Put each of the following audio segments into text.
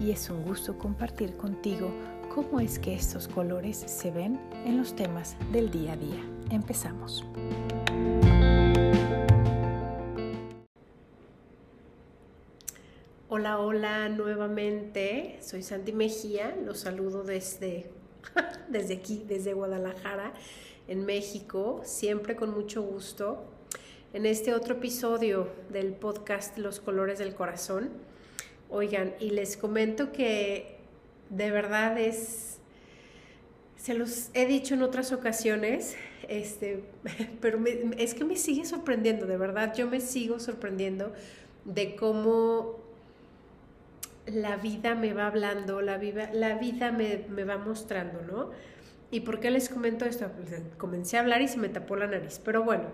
y es un gusto compartir contigo cómo es que estos colores se ven en los temas del día a día. Empezamos. Hola, hola nuevamente. Soy Sandy Mejía. Los saludo desde, desde aquí, desde Guadalajara, en México, siempre con mucho gusto. En este otro episodio del podcast Los Colores del Corazón. Oigan, y les comento que de verdad es, se los he dicho en otras ocasiones, este, pero es que me sigue sorprendiendo, de verdad, yo me sigo sorprendiendo de cómo la vida me va hablando, la vida, la vida me, me va mostrando, ¿no? ¿Y por qué les comento esto? Pues, comencé a hablar y se me tapó la nariz, pero bueno,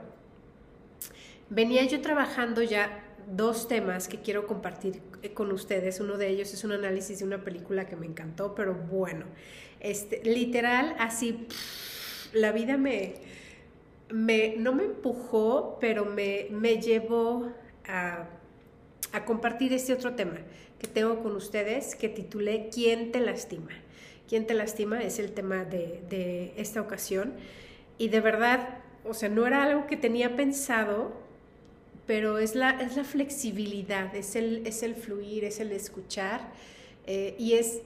venía yo trabajando ya dos temas que quiero compartir eh, con ustedes. Uno de ellos es un análisis de una película que me encantó, pero bueno, este, literal, así, la vida me, me, no me empujó, pero me, me llevó a, a compartir este otro tema que tengo con ustedes que titulé ¿Quién te lastima? ¿Quién te lastima? Es el tema de, de esta ocasión. Y de verdad, o sea, no era algo que tenía pensado, pero es la, es la flexibilidad, es el, es el fluir, es el escuchar eh, y es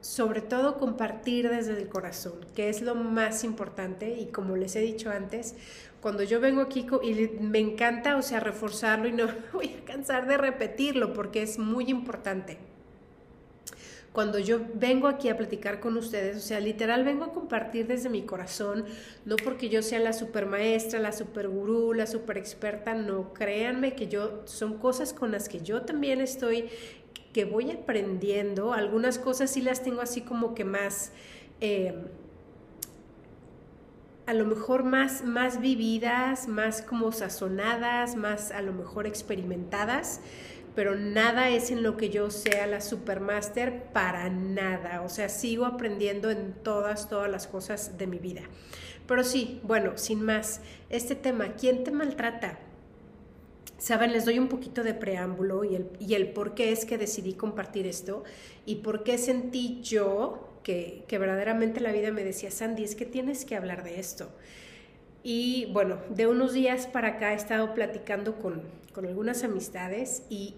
sobre todo compartir desde el corazón, que es lo más importante y como les he dicho antes, cuando yo vengo aquí y me encanta, o sea, reforzarlo y no voy a cansar de repetirlo porque es muy importante cuando yo vengo aquí a platicar con ustedes, o sea, literal vengo a compartir desde mi corazón, no porque yo sea la super maestra, la super gurú, la super experta, no, créanme que yo, son cosas con las que yo también estoy, que voy aprendiendo, algunas cosas sí las tengo así como que más... Eh, a lo mejor más, más vividas, más como sazonadas, más a lo mejor experimentadas, pero nada es en lo que yo sea la supermaster para nada. O sea, sigo aprendiendo en todas, todas las cosas de mi vida. Pero sí, bueno, sin más, este tema, ¿quién te maltrata? Saben, les doy un poquito de preámbulo y el, y el por qué es que decidí compartir esto y por qué sentí yo que, que verdaderamente la vida me decía, Sandy, es que tienes que hablar de esto. Y bueno, de unos días para acá he estado platicando con, con algunas amistades y,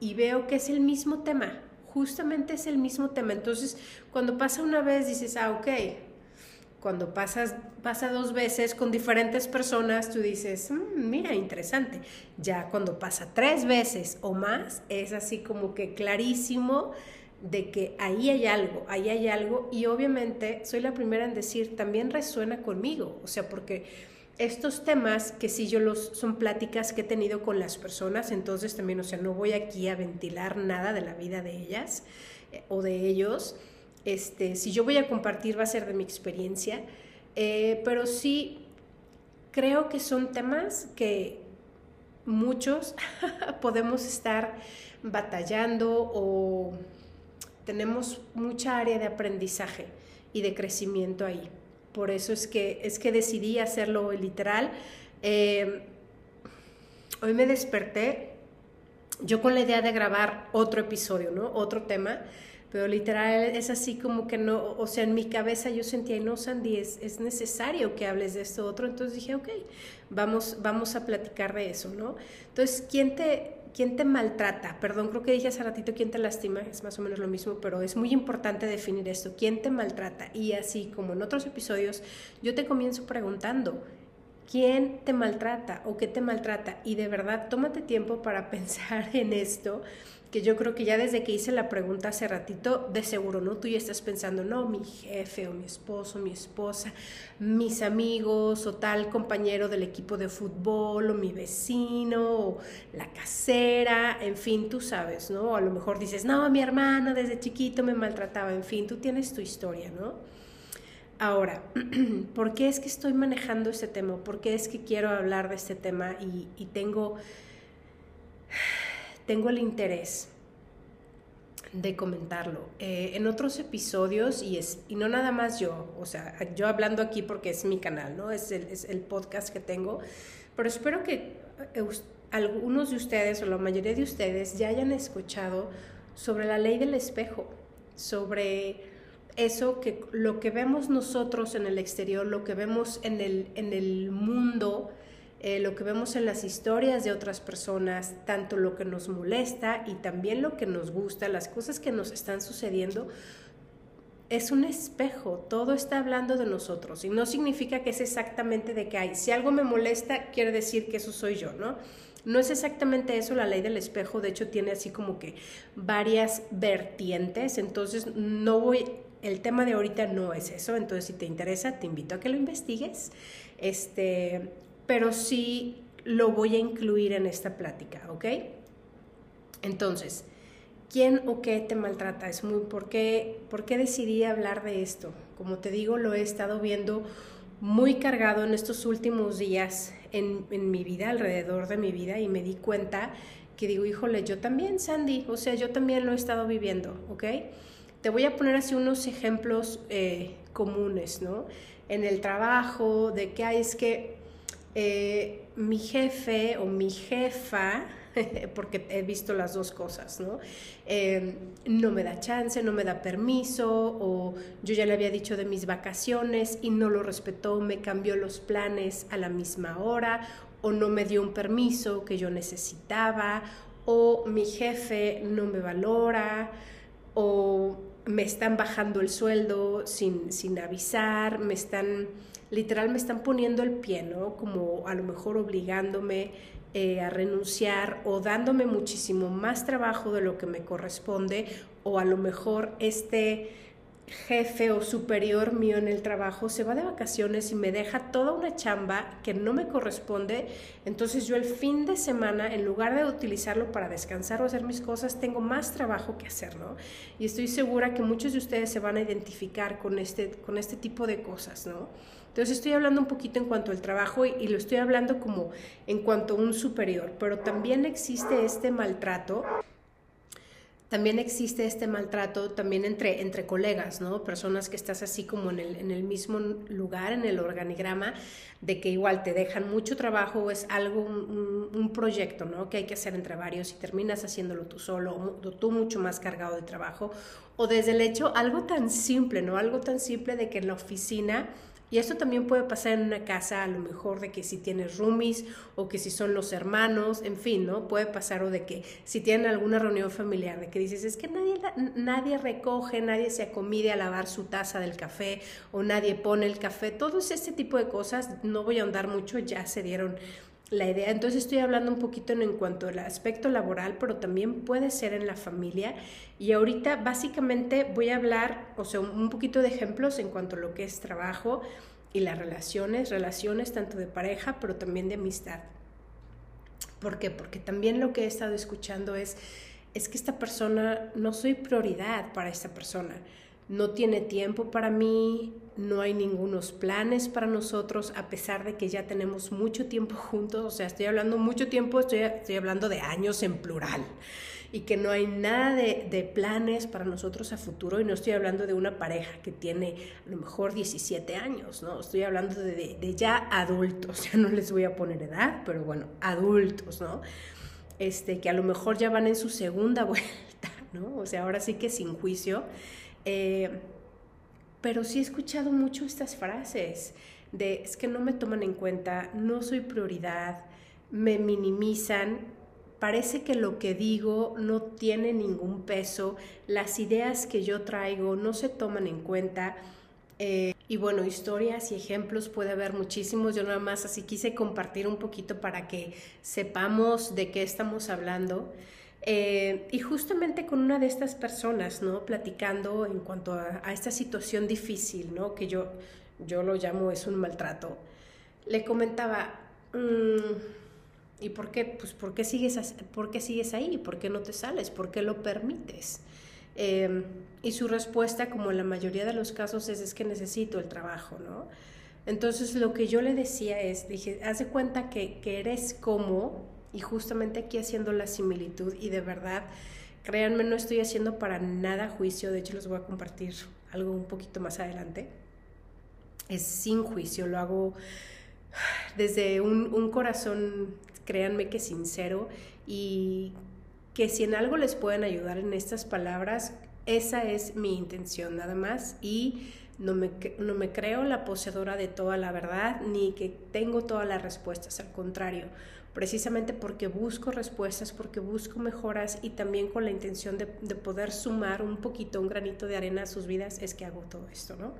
y veo que es el mismo tema, justamente es el mismo tema. Entonces, cuando pasa una vez dices, ah, ok. Cuando pasas, pasa dos veces con diferentes personas, tú dices, mm, mira, interesante. Ya cuando pasa tres veces o más, es así como que clarísimo de que ahí hay algo, ahí hay algo. Y obviamente soy la primera en decir, también resuena conmigo. O sea, porque estos temas que sí yo los son pláticas que he tenido con las personas, entonces también, o sea, no voy aquí a ventilar nada de la vida de ellas eh, o de ellos. Este, si yo voy a compartir va a ser de mi experiencia, eh, pero sí creo que son temas que muchos podemos estar batallando o tenemos mucha área de aprendizaje y de crecimiento ahí por eso es que, es que decidí hacerlo literal. Eh, hoy me desperté yo con la idea de grabar otro episodio, ¿no? Otro tema, pero literal es así como que no, o sea, en mi cabeza yo sentía, no, Sandy, es, es necesario que hables de esto otro, entonces dije, ok, vamos, vamos a platicar de eso, ¿no? Entonces, ¿quién te, ¿quién te maltrata? Perdón, creo que dije hace ratito quién te lastima, es más o menos lo mismo, pero es muy importante definir esto, ¿quién te maltrata? Y así como en otros episodios, yo te comienzo preguntando, ¿Quién te maltrata o qué te maltrata? Y de verdad, tómate tiempo para pensar en esto que yo creo que ya desde que hice la pregunta hace ratito, de seguro, ¿no? Tú ya estás pensando, no, mi jefe o mi esposo, mi esposa, mis amigos o tal compañero del equipo de fútbol o mi vecino o la casera, en fin, tú sabes, ¿no? A lo mejor dices, no, mi hermana desde chiquito me maltrataba, en fin, tú tienes tu historia, ¿no? Ahora, ¿por qué es que estoy manejando este tema? ¿Por qué es que quiero hablar de este tema y, y tengo tengo el interés de comentarlo. Eh, en otros episodios, y, es, y no nada más yo, o sea, yo hablando aquí porque es mi canal, ¿no? Es el, es el podcast que tengo, pero espero que eh, algunos de ustedes o la mayoría de ustedes ya hayan escuchado sobre la ley del espejo, sobre eso que lo que vemos nosotros en el exterior, lo que vemos en el, en el mundo, eh, lo que vemos en las historias de otras personas, tanto lo que nos molesta y también lo que nos gusta, las cosas que nos están sucediendo, es un espejo, todo está hablando de nosotros y no significa que es exactamente de que hay, si algo me molesta, quiere decir que eso soy yo, ¿no? No es exactamente eso la ley del espejo, de hecho tiene así como que varias vertientes, entonces no voy, el tema de ahorita no es eso, entonces si te interesa te invito a que lo investigues. Este, pero sí lo voy a incluir en esta plática, ¿ok? Entonces, ¿quién o qué te maltrata? Es muy, ¿por qué, ¿por qué decidí hablar de esto? Como te digo, lo he estado viendo muy cargado en estos últimos días en, mi vida, alrededor de mi vida, y me di cuenta que digo, híjole, yo también, Sandy, o sea, yo también lo he estado viviendo, ¿ok? Te voy a poner así unos ejemplos eh, comunes, ¿no? En el trabajo, de que hay, es que eh, mi jefe o mi jefa, porque he visto las dos cosas, ¿no? Em, no me da chance, no me da permiso, o yo ya le había dicho de mis vacaciones y no lo respetó, me cambió los planes a la misma hora, o no me dio un permiso que yo necesitaba, o mi jefe no me valora, o me están bajando el sueldo sin, sin avisar, me están literal me están poniendo el pie, ¿no? Como a lo mejor obligándome eh, a renunciar o dándome muchísimo más trabajo de lo que me corresponde o a lo mejor este jefe o superior mío en el trabajo se va de vacaciones y me deja toda una chamba que no me corresponde, entonces yo el fin de semana, en lugar de utilizarlo para descansar o hacer mis cosas, tengo más trabajo que hacer, ¿no? Y estoy segura que muchos de ustedes se van a identificar con este, con este tipo de cosas, ¿no? Entonces estoy hablando un poquito en cuanto al trabajo y, lo estoy hablando como en cuanto a un superior, pero también existe este maltrato también existe este maltrato también entre, entre colegas, ¿no? Personas que estás así como en el, en el mismo lugar, en el organigrama, de que igual te dejan mucho trabajo o es algo, un, proyecto, ¿no? Que hay que hacer entre varios y terminas haciéndolo tú solo o tú mucho más cargado de trabajo. O desde el hecho, algo tan simple, ¿no? Algo tan simple de que en la oficina y esto también puede pasar en una casa, a lo mejor de que si tienes roomies o que si son los hermanos, en fin, ¿no? Puede pasar o de que si tienen alguna reunión familiar, de que dices, es que nadie, nadie recoge, nadie se acomide a lavar su taza del café o nadie pone el café, todo ese tipo de cosas, no voy a ahondar mucho, ya se dieron la idea. Entonces estoy hablando un poquito en, cuanto al aspecto laboral, pero también puede ser en la familia. Y ahorita básicamente voy a hablar, o sea, un poquito de ejemplos en cuanto a lo que es trabajo y las relaciones, relaciones tanto de pareja, pero también de amistad. ¿Por qué? Porque también lo que he estado escuchando es, es que esta persona, no soy prioridad para esta persona no tiene tiempo para mí, no hay ningunos planes para nosotros, a pesar de que ya tenemos mucho tiempo juntos, o sea, estoy hablando mucho tiempo, estoy, estoy hablando de años en plural, y que no hay nada de, planes para nosotros a futuro, y no estoy hablando de una pareja que tiene a lo mejor 17 años, ¿no? Estoy hablando de, de ya adultos, ya no les voy a poner edad, pero bueno, adultos, ¿no? Este, que a lo mejor ya van en su segunda vuelta, ¿no? O sea, ahora sí que sin juicio eh, pero sí he escuchado mucho estas frases de es que no me toman en cuenta, no soy prioridad, me minimizan, parece que lo que digo no tiene ningún peso, las ideas que yo traigo no se toman en cuenta Eh, y bueno, historias y ejemplos puede haber muchísimos. Yo nada más así quise compartir un poquito para que sepamos de qué estamos hablando. Eh, y justamente con una de estas personas, ¿no? Platicando en cuanto a, esta situación difícil, ¿no? Que yo, yo lo llamo es un maltrato. Le comentaba, mm, ¿y por qué? Pues, ¿por qué, sigues, ¿por qué sigues ahí? ¿Por qué no te sales? ¿Por qué lo permites? Em, y su respuesta, como en la mayoría de los casos, es, es que necesito el trabajo, ¿no? Entonces lo que yo le decía es, dije, haz de cuenta que, que eres como, y justamente aquí haciendo la similitud, y de verdad, créanme, no estoy haciendo para nada juicio, de hecho les voy a compartir algo un poquito más adelante. Es sin juicio, lo hago desde un, un corazón, créanme que sincero, y que si en algo les pueden ayudar en estas palabras, esa es mi intención nada más y no me, no me creo la poseedora de toda la verdad ni que tengo todas las respuestas, al contrario, precisamente porque busco respuestas, porque busco mejoras y también con la intención de, de poder sumar un poquito, un granito de arena a sus vidas, es que hago todo esto, ¿no?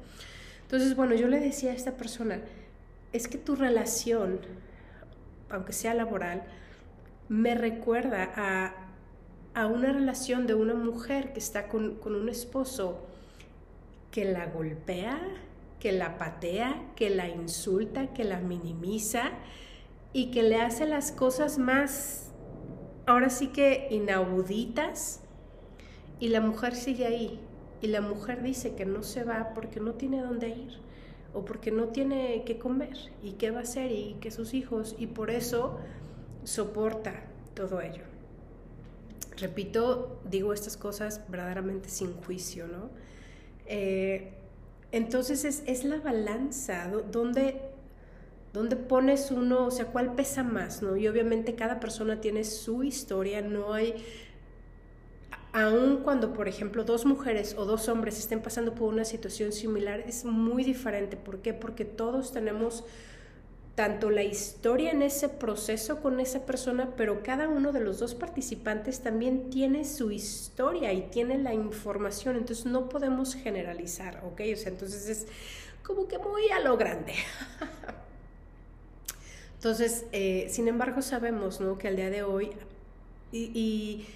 Entonces, bueno, yo le decía a esta persona, es que tu relación, aunque sea laboral, me recuerda a a una relación de una mujer que está con, un esposo que la golpea, que la patea, que la insulta, que la minimiza y que le hace las cosas más, ahora sí que inauditas, y la mujer sigue ahí. Y la mujer dice que no se va porque no tiene dónde ir o porque no tiene que comer y qué va a hacer y que sus hijos y por eso soporta todo ello repito, digo estas cosas verdaderamente sin juicio, ¿no? Eh, entonces es, la balanza, donde ¿Dónde pones uno, o sea, cuál pesa más, ¿no? Y obviamente cada persona tiene su historia, no hay, aun cuando, por ejemplo, dos mujeres o dos hombres estén pasando por una situación similar, es muy diferente. ¿Por qué? Porque todos tenemos tanto la historia en ese proceso con esa persona, pero cada uno de los dos participantes también tiene su historia y tiene la información, entonces no podemos generalizar, ¿ok? O sea, entonces es como que muy a lo grande. Entonces, eh, sin embargo, sabemos ¿no? que al día de hoy y,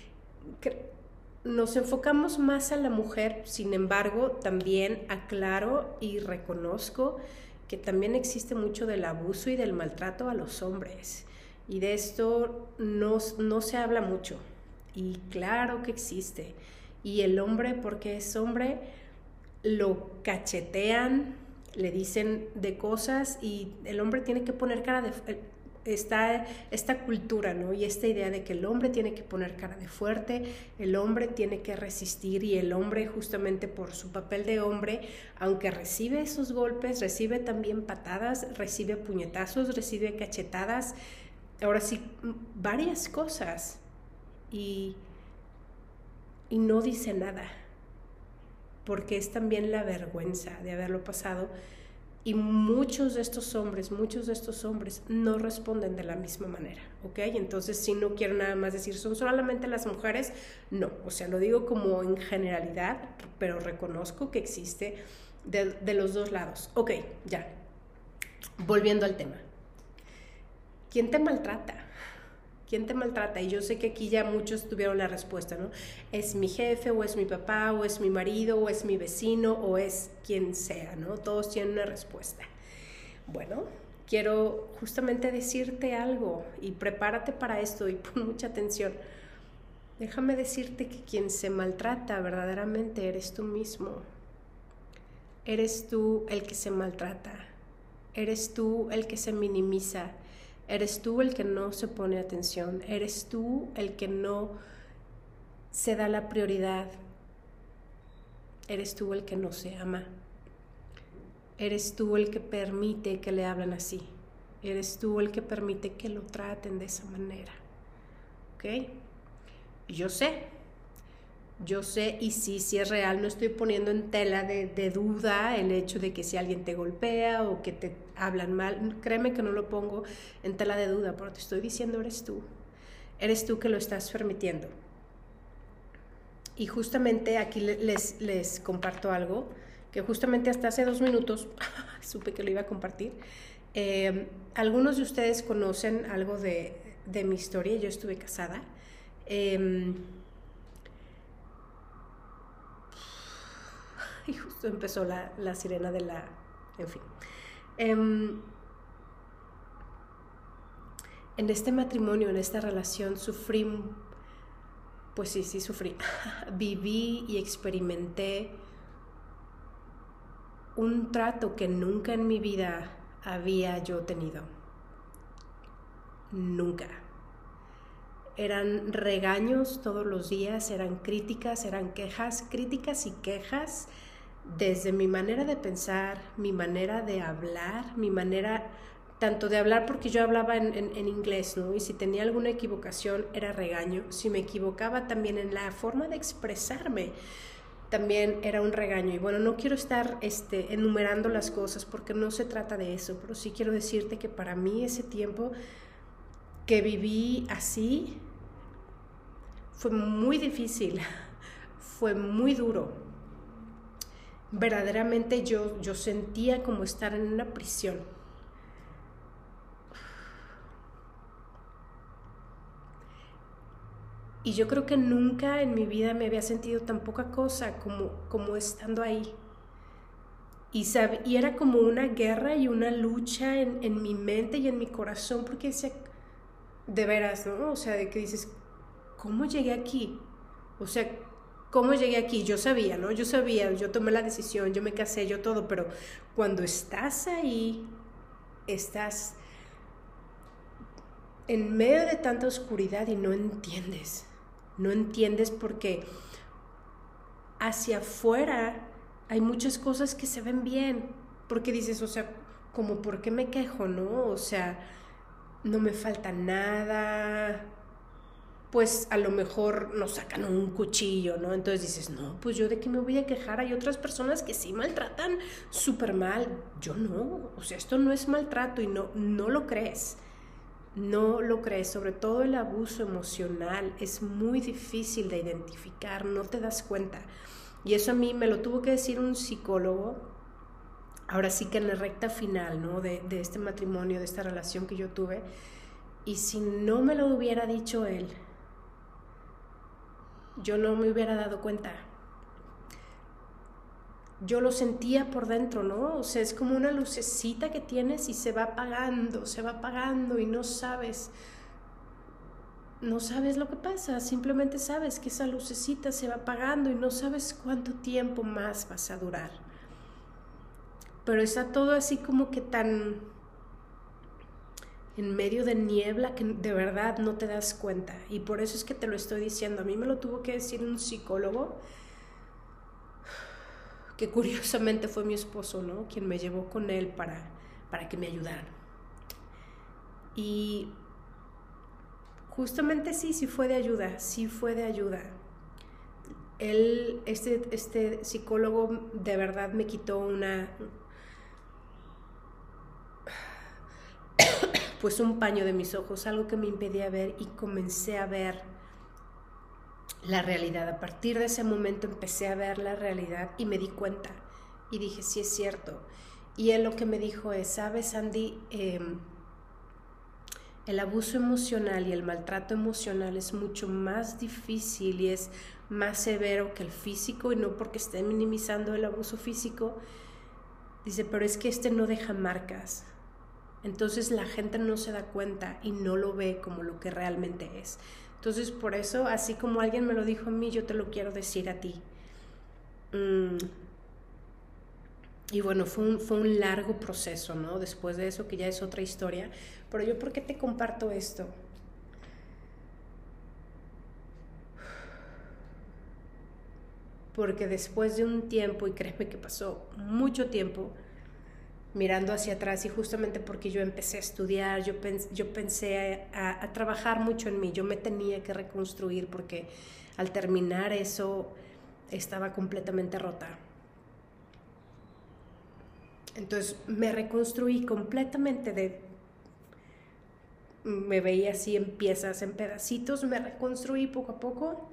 nos enfocamos más a la mujer, sin embargo, también aclaro y reconozco que también existe mucho del abuso y del maltrato a los hombres. Y de esto no, no se habla mucho. Y claro que existe. Y el hombre, porque es hombre, lo cachetean, le dicen de cosas y el hombre tiene que poner cara de está esta cultura, ¿no? Y esta idea de que el hombre tiene que poner cara de fuerte, el hombre tiene que resistir y el hombre justamente por su papel de hombre, aunque recibe esos golpes, recibe también patadas, recibe puñetazos, recibe cachetadas, ahora sí, varias cosas y, y no dice nada, porque es también la vergüenza de haberlo pasado y muchos de estos hombres, muchos de estos hombres no responden de la misma manera, ¿ok? Entonces, si no quiero nada más decir, son solamente las mujeres, no, o sea, lo digo como en generalidad, pero reconozco que existe de, de los dos lados. Ok, ya, volviendo al tema. ¿Quién te maltrata? ¿Quién te maltrata? Y yo sé que aquí ya muchos tuvieron la respuesta, ¿no? Es mi jefe, o es mi papá, o es mi marido, o es mi vecino, o es quien sea, ¿no? Todos tienen una respuesta. Bueno, quiero justamente decirte algo y prepárate para esto y pon mucha atención. Déjame decirte que quien se maltrata verdaderamente eres tú mismo. Eres tú el que se maltrata. Eres tú el que se minimiza Eres tú el que no se pone atención, eres tú el que no se da la prioridad, eres tú el que no se ama, eres tú el que permite que le hablen así, eres tú el que permite que lo traten de esa manera. ¿Ok? Yo sé, yo sé y sí, sí es real, no estoy poniendo en tela de, duda el hecho de que si alguien te golpea o que te hablan mal, créeme que no lo pongo en tela de duda, pero te estoy diciendo eres tú, eres tú que lo estás permitiendo. Y justamente aquí les, les comparto algo que justamente hasta hace dos minutos supe que lo iba a compartir. Eh, algunos de ustedes conocen algo de, de mi historia, yo estuve casada. Eh, y justo empezó la, la, sirena de la... En fin. Eh, en este matrimonio, en esta relación, sufrí, pues sí, sí sufrí. Viví y experimenté un trato que nunca en mi vida había yo tenido. Nunca. Eran regaños todos los días, eran críticas, eran quejas, críticas y quejas desde mi manera de pensar, mi manera de hablar, mi manera tanto de hablar porque yo hablaba en, en, inglés, ¿no? Y si tenía alguna equivocación era regaño, si me equivocaba también en la forma de expresarme, también era un regaño. Y bueno, no quiero estar este, enumerando las cosas porque no se trata de eso, pero sí quiero decirte que para mí ese tiempo que viví así fue muy difícil, fue muy duro. Verdaderamente yo, yo sentía como estar en una prisión. Y yo creo que nunca en mi vida me había sentido tan poca cosa como, como estando ahí. Y, y era como una guerra y una lucha en, en mi mente y en mi corazón, porque decía, de veras, ¿no? O sea, de que dices, ¿cómo llegué aquí? O sea, ¿cómo llegué aquí? Yo sabía, ¿no? Yo sabía, yo tomé la decisión, yo me casé, yo todo, pero cuando estás ahí, estás en medio de tanta oscuridad y no entiendes no entiendes porque hacia afuera hay muchas cosas que se ven bien, porque dices, o sea, como por qué me quejo, ¿no? O sea, no me falta nada, pues a lo mejor nos sacan un cuchillo, ¿no? Entonces dices, no, pues yo de qué me voy a quejar, hay otras personas que sí maltratan súper mal, yo no, o sea, esto no es maltrato y no, no lo crees no lo crees, sobre todo el abuso emocional es muy difícil de identificar, no te das cuenta. Y eso a mí me lo tuvo que decir un psicólogo, ahora sí que en la recta final ¿no? de, de este matrimonio, de esta relación que yo tuve, y si no me lo hubiera dicho él, yo no me hubiera dado cuenta yo lo sentía por dentro, ¿no? O sea, es como una lucecita que tienes y se va apagando, se va apagando y no sabes, no sabes lo que pasa, simplemente sabes que esa lucecita se va apagando y no sabes cuánto tiempo más vas a durar. Pero está todo así como que tan en medio de niebla que de verdad no te das cuenta. Y por eso es que te lo estoy diciendo. A mí me lo tuvo que decir un psicólogo que curiosamente fue mi esposo, ¿no? Quien me llevó con él para, para que me ayudara. Y justamente sí, sí fue de ayuda, sí fue de ayuda. Él, este, este psicólogo de verdad me quitó una, pues un paño de mis ojos, algo que me impedía ver y comencé a ver la realidad. A partir de ese momento empecé a ver la realidad y me di cuenta y dije, sí es cierto. Y él lo que me dijo es, sabes, Andy, em, el abuso emocional y el maltrato emocional es mucho más difícil y es más severo que el físico y no porque esté minimizando el abuso físico. Dice, pero es que este no deja marcas. Entonces la gente no se da cuenta y no lo ve como lo que realmente es. Entonces, por eso, así como alguien me lo dijo a mí, yo te lo quiero decir a ti. Mm. Y bueno, fue un, fue un largo proceso, ¿no? Después de eso, que ya es otra historia. Pero yo, ¿por qué te comparto esto? Porque después de un tiempo, y créeme que pasó mucho tiempo, mirando hacia atrás y justamente porque yo empecé a estudiar, yo, yo pensé a, trabajar mucho en mí, yo me tenía que reconstruir porque al terminar eso estaba completamente rota. Entonces me reconstruí completamente de... Me veía así en piezas, en pedacitos, me reconstruí poco a poco.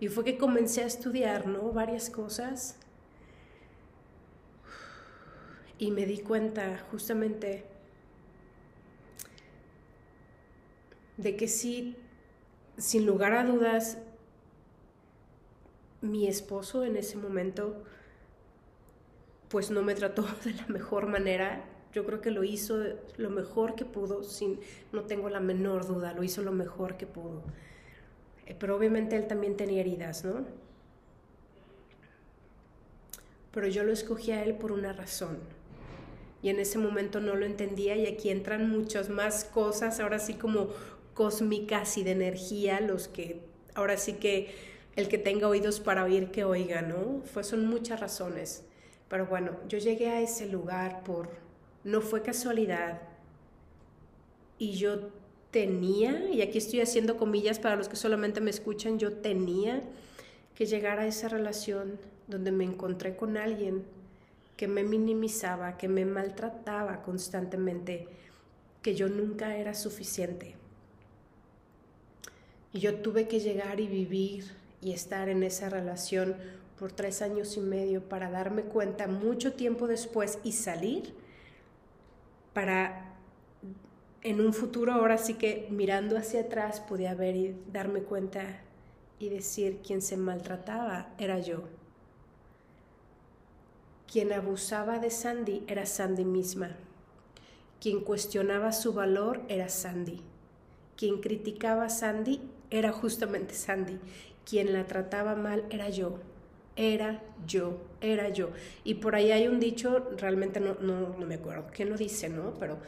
Y fue que comencé a estudiar, ¿no? Varias cosas Y me di cuenta justamente de que sí, sin lugar a dudas, mi esposo en ese momento pues no me trató de la mejor manera. Yo creo que lo hizo lo mejor que pudo, sin, no tengo la menor duda, lo hizo lo mejor que pudo. Eh, pero obviamente él también tenía heridas, ¿no? Pero yo lo escogí a él por una razón. Y en ese momento no lo entendía y aquí entran muchas más cosas, ahora sí como cósmicas y de energía, los que, ahora sí que el que tenga oídos para oír, que oiga, ¿no? Fue, son muchas razones. Pero bueno, yo llegué a ese lugar por, no fue casualidad. Y yo tenía, y aquí estoy haciendo comillas para los que solamente me escuchan, yo tenía que llegar a esa relación donde me encontré con alguien que me minimizaba, que me maltrataba constantemente, que yo nunca era suficiente. Y yo tuve que llegar y vivir y estar en esa relación por tres años y medio para darme cuenta mucho tiempo después y salir para en un futuro ahora sí que mirando hacia atrás podía ver y darme cuenta y decir quien se maltrataba era yo. Quien abusaba de Sandy era Sandy misma. Quien cuestionaba su valor era Sandy. Quien criticaba a Sandy era justamente Sandy. Quien la trataba mal era yo era yo, era yo. Y por ahí hay un dicho, realmente no, no, no me acuerdo quién lo dice, ¿no? Pero,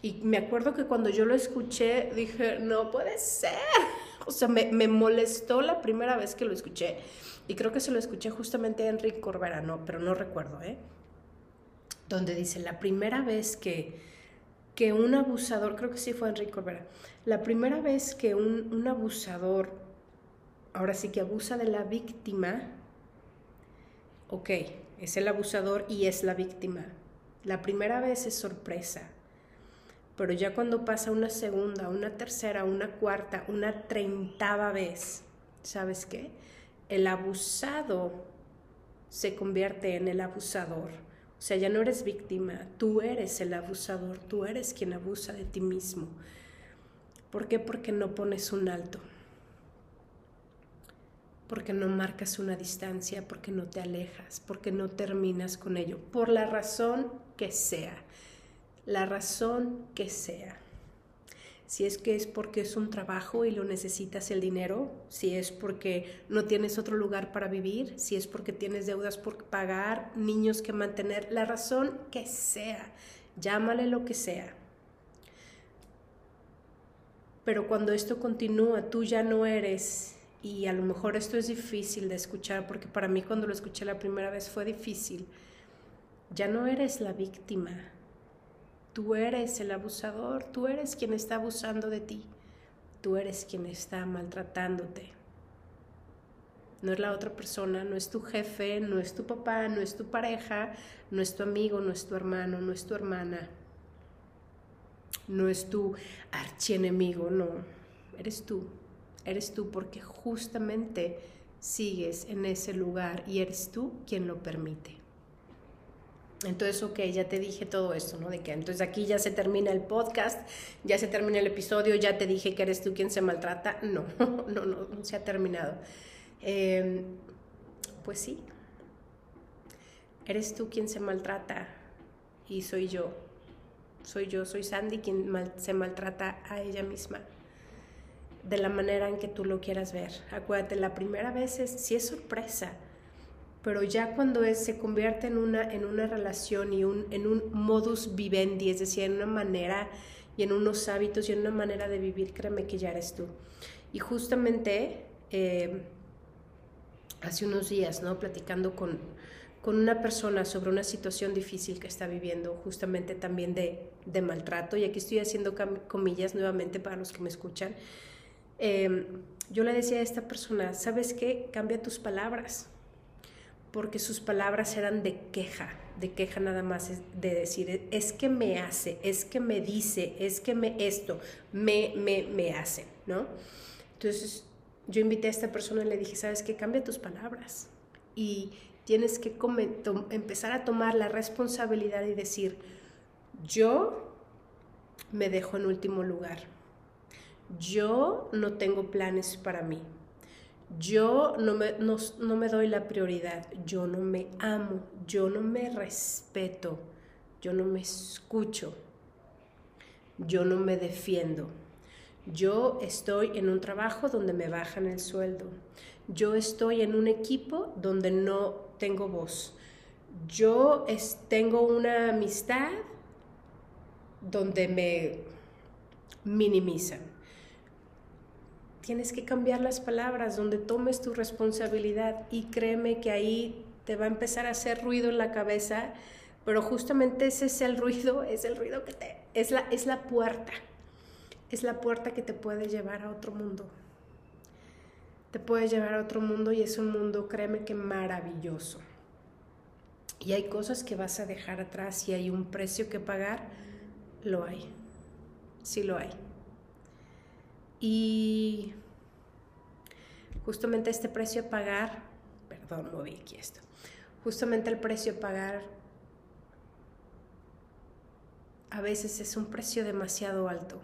y me acuerdo que cuando yo lo escuché, dije, no puede ser. O sea, me, me molestó la primera vez que lo escuché. Y creo que se lo escuché justamente a Enrique Corbera, ¿no? Pero no recuerdo, ¿eh? Donde dice, la primera vez que, que un abusador, creo que sí fue Enrique Corbera, la primera vez que un, abusador, ahora sí que abusa de la víctima, ok, es el abusador y es la víctima. La primera vez es sorpresa, pero ya cuando pasa una segunda, una tercera, una cuarta, una treintava vez, ¿sabes qué? El abusado se convierte en el abusador. O sea, ya no eres víctima, tú eres el abusador, tú eres quien abusa de ti mismo. ¿Por qué? Porque no pones un alto porque no marcas una distancia, porque no te alejas, porque no terminas con ello, por la razón que sea, la razón que sea. Si es que es porque es un trabajo y lo necesitas el dinero, si es porque no tienes otro lugar para vivir, si es porque tienes deudas por pagar, niños que mantener, la razón que sea, llámale lo que sea. Pero cuando esto continúa, tú ya no eres y a lo mejor esto es difícil de escuchar porque para mí cuando lo escuché la primera vez fue difícil. Ya no eres la víctima, tú eres el abusador, tú eres quien está abusando de ti, tú eres quien está maltratándote. No es la otra persona, no es tu jefe, no es tu papá, no es tu pareja, no es tu amigo, no es tu hermano, no es tu hermana, no es tu archienemigo, no, eres tú eres tú porque justamente sigues en ese lugar y eres tú quien lo permite. Entonces, ok, ya te dije todo esto, ¿no? De que entonces aquí ya se termina el podcast, ya se termina el episodio, ya te dije que eres tú quien se maltrata. No, no, no, no se ha terminado. Em, pues sí, eres tú quien se maltrata y soy yo. Soy yo, soy Sandy quien se maltrata a ella misma de la manera en que tú lo quieras ver. Acuérdate, la primera vez es, sí es sorpresa, pero ya cuando es, se convierte en una, en una relación y un, en un modus vivendi, es decir, en una manera y en unos hábitos y en una manera de vivir, créeme que ya eres tú. Y justamente eh, hace unos días, ¿no? Platicando con, con una persona sobre una situación difícil que está viviendo, justamente también de, de maltrato, y aquí estoy haciendo comillas nuevamente para los que me escuchan, Em, yo le decía a esta persona, ¿sabes qué? Cambia tus palabras, porque sus palabras eran de queja, de queja nada más, de decir, es que me hace, es que me dice, es que me esto, me, me, me hace, ¿no? Entonces yo invité a esta persona y le dije, ¿sabes qué? Cambia tus palabras y tienes que empezar a tomar la responsabilidad y decir, yo me dejo en último lugar. Yo no tengo planes para mí. Yo no me, no me doy la prioridad. Yo no me amo. Yo no me respeto. Yo no me escucho. Yo no me defiendo. Yo estoy en un trabajo donde me bajan el sueldo. Yo estoy en un equipo donde no tengo voz. Yo tengo una amistad donde me minimizan. Tienes que cambiar las palabras, donde tomes tu responsabilidad y créeme que ahí te va a empezar a hacer ruido en la cabeza, pero justamente ese es el ruido, es el ruido que te, es la, es la puerta, es la puerta que te puede llevar a otro mundo. Te puede llevar a otro mundo y es un mundo, créeme que maravilloso. Y hay cosas que vas a dejar atrás y hay un precio que pagar lo hay, sí lo hay. Y justamente este precio a pagar, perdón, moví aquí esto, justamente el precio a pagar a veces es un precio demasiado alto,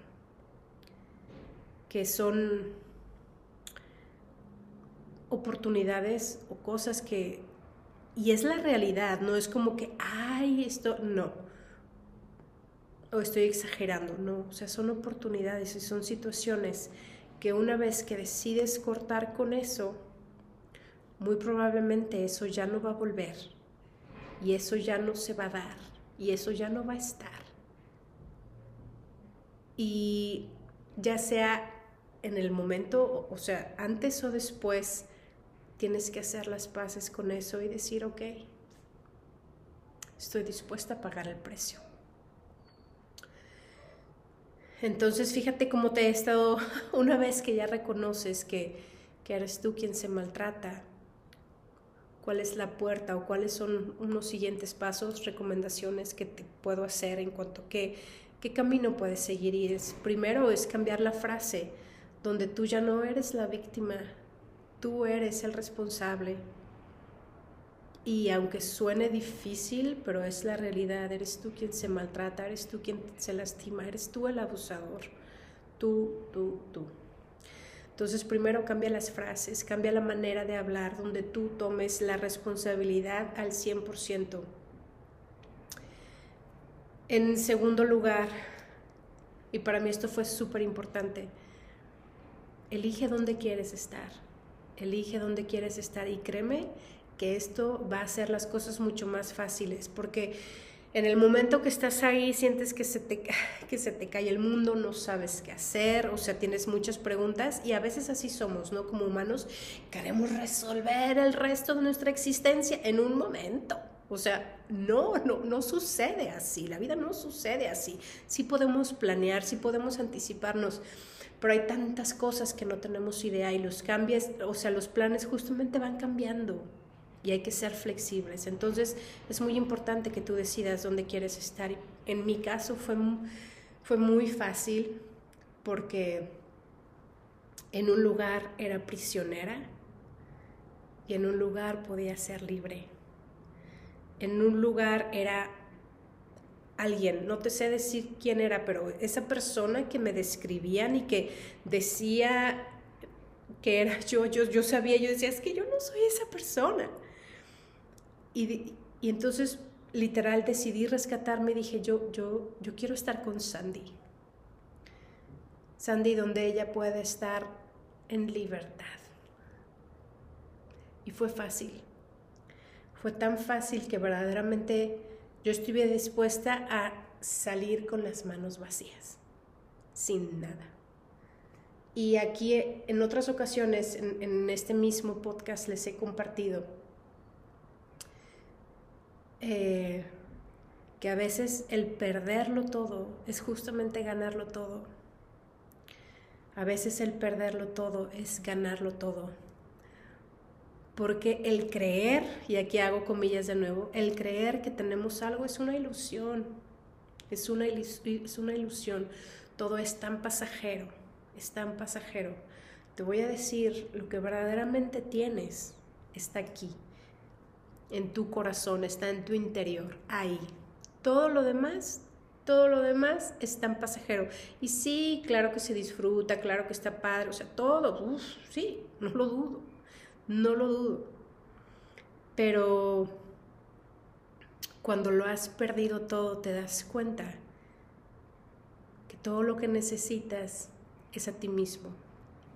que son oportunidades o cosas que, y es la realidad, no es como que, ay, esto, no o estoy exagerando, no, o sea, son oportunidades y son situaciones que una vez que decides cortar con eso, muy probablemente eso ya no va a volver y eso ya no se va a dar y eso ya no va a estar. Y ya sea en el momento, o sea, antes o después, tienes que hacer las paces con eso y decir, ok, estoy dispuesta a pagar el precio. Entonces, fíjate cómo te he estado, una vez que ya reconoces que, que eres tú quien se maltrata, cuál es la puerta o cuáles son unos siguientes pasos, recomendaciones que te puedo hacer en cuanto a qué, qué camino puedes seguir. Y es, primero es cambiar la frase donde tú ya no eres la víctima, tú eres el responsable, y aunque suene difícil, pero es la realidad, eres tú quien se maltrata, eres tú quien se lastima, eres tú el abusador. Tú, tú, tú. Entonces primero cambia las frases, cambia la manera de hablar, donde tú tomes la responsabilidad al 100%. En segundo lugar, y para mí esto fue súper importante, elige dónde quieres estar, elige dónde quieres estar y créeme que esto va a hacer las cosas mucho más fáciles, porque en el momento que estás ahí sientes que se te, que se te cae el mundo, no sabes qué hacer, o sea, tienes muchas preguntas y a veces así somos, ¿no? Como humanos queremos resolver el resto de nuestra existencia en un momento. O sea, no, no, no sucede así, la vida no sucede así. Sí podemos planear, sí podemos anticiparnos, pero hay tantas cosas que no tenemos idea y los cambios, o sea, los planes justamente van cambiando y hay que ser flexibles. Entonces es muy importante que tú decidas dónde quieres estar. En mi caso fue, fue muy fácil porque en un lugar era prisionera y en un lugar podía ser libre. En un lugar era alguien, no te sé decir quién era, pero esa persona que me describían y que decía que era yo, yo, yo sabía, yo decía, es que yo no soy esa persona. Y, entonces, literal, decidí rescatarme dije, yo, yo, yo quiero estar con Sandy. Sandy donde ella puede estar en libertad. Y fue fácil. Fue tan fácil que verdaderamente yo estuve dispuesta a salir con las manos vacías, sin nada. Y aquí en otras ocasiones, en este mismo podcast, les he compartido eh, que a veces el perderlo todo es justamente ganarlo todo. A veces el perderlo todo es ganarlo todo. Porque el creer, y aquí hago comillas de nuevo, el creer que tenemos algo es una ilusión. Es una, es una ilusión. Todo es tan pasajero, es tan pasajero. Te voy a decir, lo que verdaderamente tienes está aquí en tu corazón, está en tu interior, ahí. Todo lo demás, todo lo demás es tan pasajero. Y sí, claro que se disfruta, claro que está padre, o sea, todo, sí, no lo dudo, no lo dudo. Pero cuando lo has perdido todo, te das cuenta que todo lo que necesitas es a ti mismo.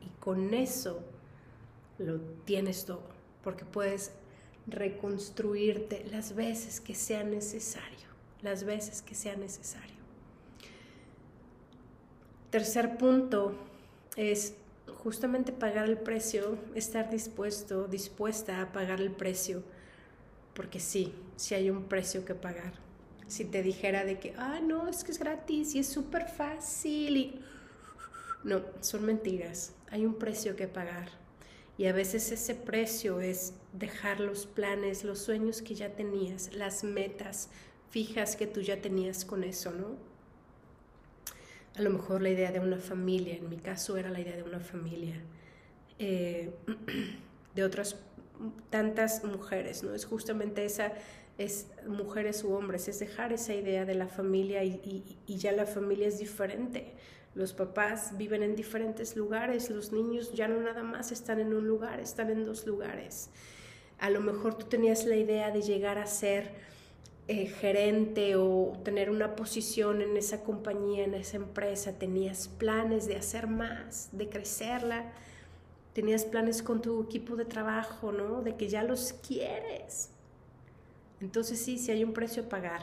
Y con eso lo tienes todo, porque puedes reconstruirte las veces que sea necesario, las veces que sea necesario. Tercer punto es justamente pagar el precio, estar dispuesto, dispuesta a pagar el precio, porque sí, sí hay un precio que pagar. Si te dijera de que, ah, no, es que es gratis y es súper fácil y... No, son mentiras, hay un precio que pagar y a veces ese precio es dejar los planes, los sueños que ya tenías, las metas fijas que tú ya tenías con eso, ¿no? A lo mejor la idea de una familia, en mi caso era la idea de una familia, eh, de otras tantas mujeres, ¿no? Es justamente esa, es mujeres u hombres, es dejar esa idea de la familia y, y ya la familia es diferente los papás viven en diferentes lugares, los niños ya no nada más están en un lugar, están en dos lugares. A lo mejor tú tenías la idea de llegar a ser eh, gerente o tener una posición en esa compañía, en esa empresa, tenías planes de hacer más, de crecerla, tenías planes con tu equipo de trabajo, ¿no? De que ya los quieres. Entonces sí, si hay un precio a pagar,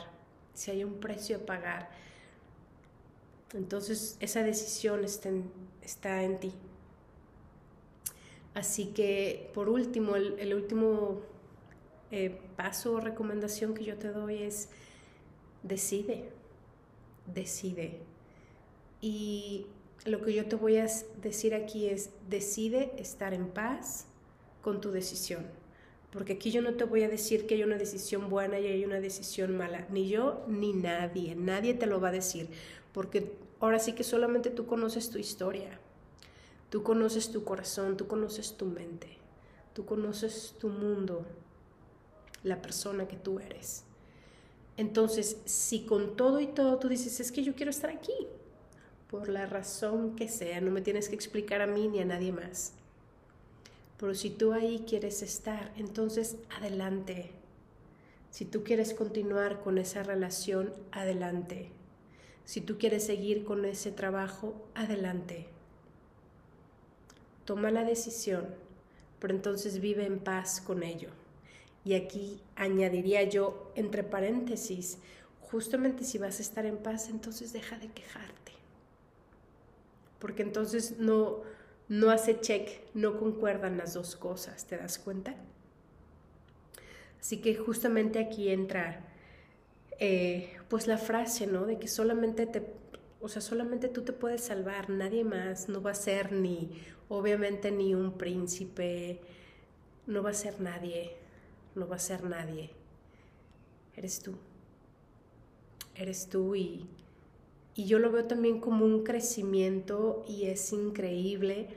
si hay un precio a pagar entonces esa decisión está en, ti. Así que por último, el, último eh, paso o recomendación que yo te doy es decide, decide. Y lo que yo te voy a decir aquí es decide estar en paz con tu decisión. Porque aquí yo no te voy a decir que hay una decisión buena y hay una decisión mala. Ni yo ni nadie. Nadie te lo va a decir porque ahora sí que solamente tú conoces tu historia, tú conoces tu corazón, tú conoces tu mente, tú conoces tu mundo, la persona que tú eres. Entonces, si con todo y todo tú dices, es que yo quiero estar aquí, por la razón que sea, no me tienes que explicar a mí ni a nadie más. Pero si tú ahí quieres estar, entonces adelante. Si tú quieres continuar con esa relación, adelante. Si tú quieres seguir con ese trabajo, adelante. Toma la decisión, pero entonces vive en paz con ello. Y aquí añadiría yo, entre paréntesis, justamente si vas a estar en paz, entonces deja de quejarte. Porque entonces no, no hace check, no concuerdan las dos cosas, ¿te das cuenta? Así que justamente aquí entra eh, pues la frase, ¿no? De que solamente te, o sea, solamente tú te puedes salvar, nadie más, no va a ser ni, obviamente ni un príncipe, no va a ser nadie, no va a ser nadie, eres tú, eres tú y, y yo lo veo también como un crecimiento y es increíble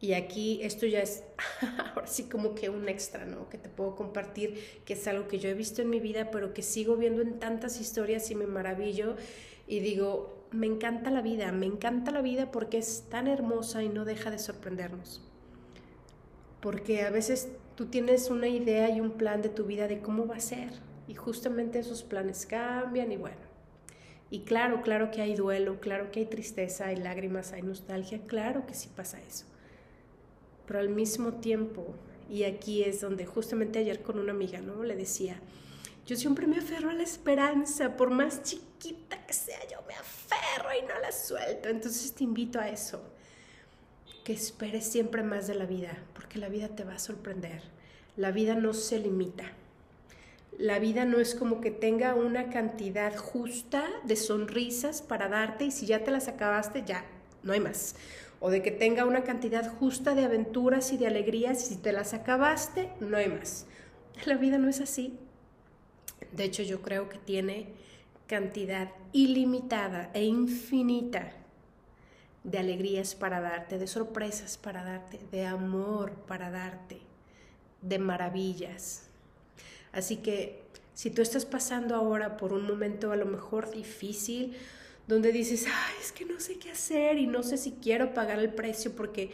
y aquí esto ya es ahora sí como que un extra, ¿no? Que te puedo compartir, que es algo que yo he visto en mi vida, pero que sigo viendo en tantas historias y me maravillo y digo, me encanta la vida, me encanta la vida porque es tan hermosa y no deja de sorprendernos. Porque a veces tú tienes una idea y un plan de tu vida de cómo va a ser y justamente esos planes cambian y bueno. Y claro, claro que hay duelo, claro que hay tristeza, hay lágrimas, hay nostalgia, claro que sí pasa eso pero al mismo tiempo, y aquí es donde justamente ayer con una amiga, ¿no? Le decía, yo siempre me aferro a la esperanza, por más chiquita que sea, yo me aferro y no la suelto. Entonces te invito a eso, que esperes siempre más de la vida, porque la vida te va a sorprender. La vida no se limita. La vida no es como que tenga una cantidad justa de sonrisas para darte y si ya te las acabaste, ya, no hay más o de que tenga una cantidad justa de aventuras y de alegrías si te las acabaste, no hay más. La vida no es así. De hecho, yo creo que tiene cantidad ilimitada e infinita de alegrías para darte, de sorpresas para darte, de amor para darte, de maravillas. Así que si tú estás pasando ahora por un momento a lo mejor difícil, donde dices, ay, es que no sé qué hacer y no sé si quiero pagar el precio porque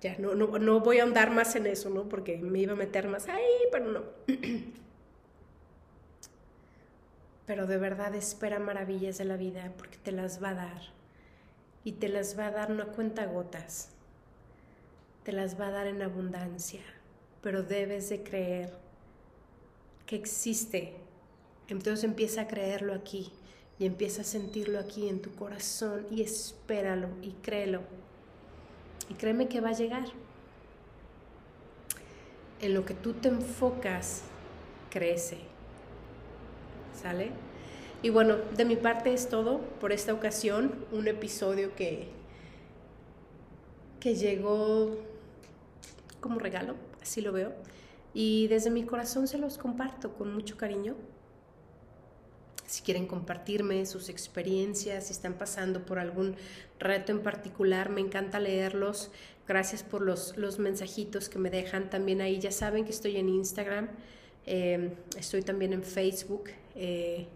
ya no, no, no voy a andar más en eso, ¿no? Porque me iba a meter más ahí, pero no. pero de verdad espera maravillas de la vida porque te las va a dar. Y te las va a dar no a cuenta gotas, te las va a dar en abundancia, pero debes de creer que existe. Entonces empieza a creerlo aquí y empieza a sentirlo aquí en tu corazón y espéralo y créelo. Y créeme que va a llegar. En lo que tú te enfocas, crece. ¿Sale? Y bueno, de mi parte es todo por esta ocasión. Un episodio que, que llegó como regalo, así lo veo. Y desde mi corazón se los comparto con mucho cariño. Si quieren compartirme sus experiencias, si están pasando por algún reto en particular, me encanta leerlos. Gracias por los, los mensajitos que me dejan también ahí. Ya saben que estoy en Instagram, eh, estoy también en Facebook. Eh,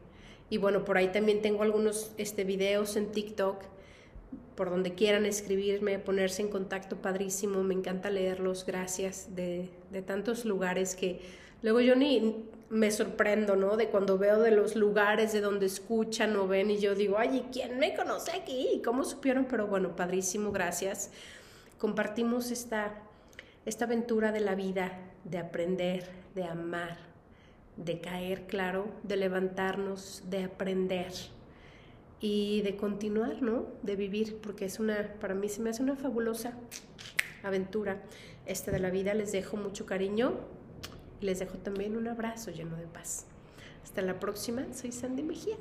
y bueno, por ahí también tengo algunos este, videos en TikTok, por donde quieran escribirme, ponerse en contacto, padrísimo, me encanta leerlos, gracias, de, de tantos lugares que luego yo ni me sorprendo, ¿no? De cuando veo de los lugares de donde escuchan o ven y yo digo, ay, ¿quién me conoce aquí? ¿Cómo supieron? Pero bueno, padrísimo, gracias. Compartimos esta, esta aventura de la vida, de aprender, de amar, de caer, claro, de levantarnos, de aprender y de continuar, ¿no? De vivir, porque es una, para mí se me hace una fabulosa aventura esta de la vida. Les dejo mucho cariño les dejo también un abrazo lleno de paz. Hasta la próxima, soy Sandy Mejía.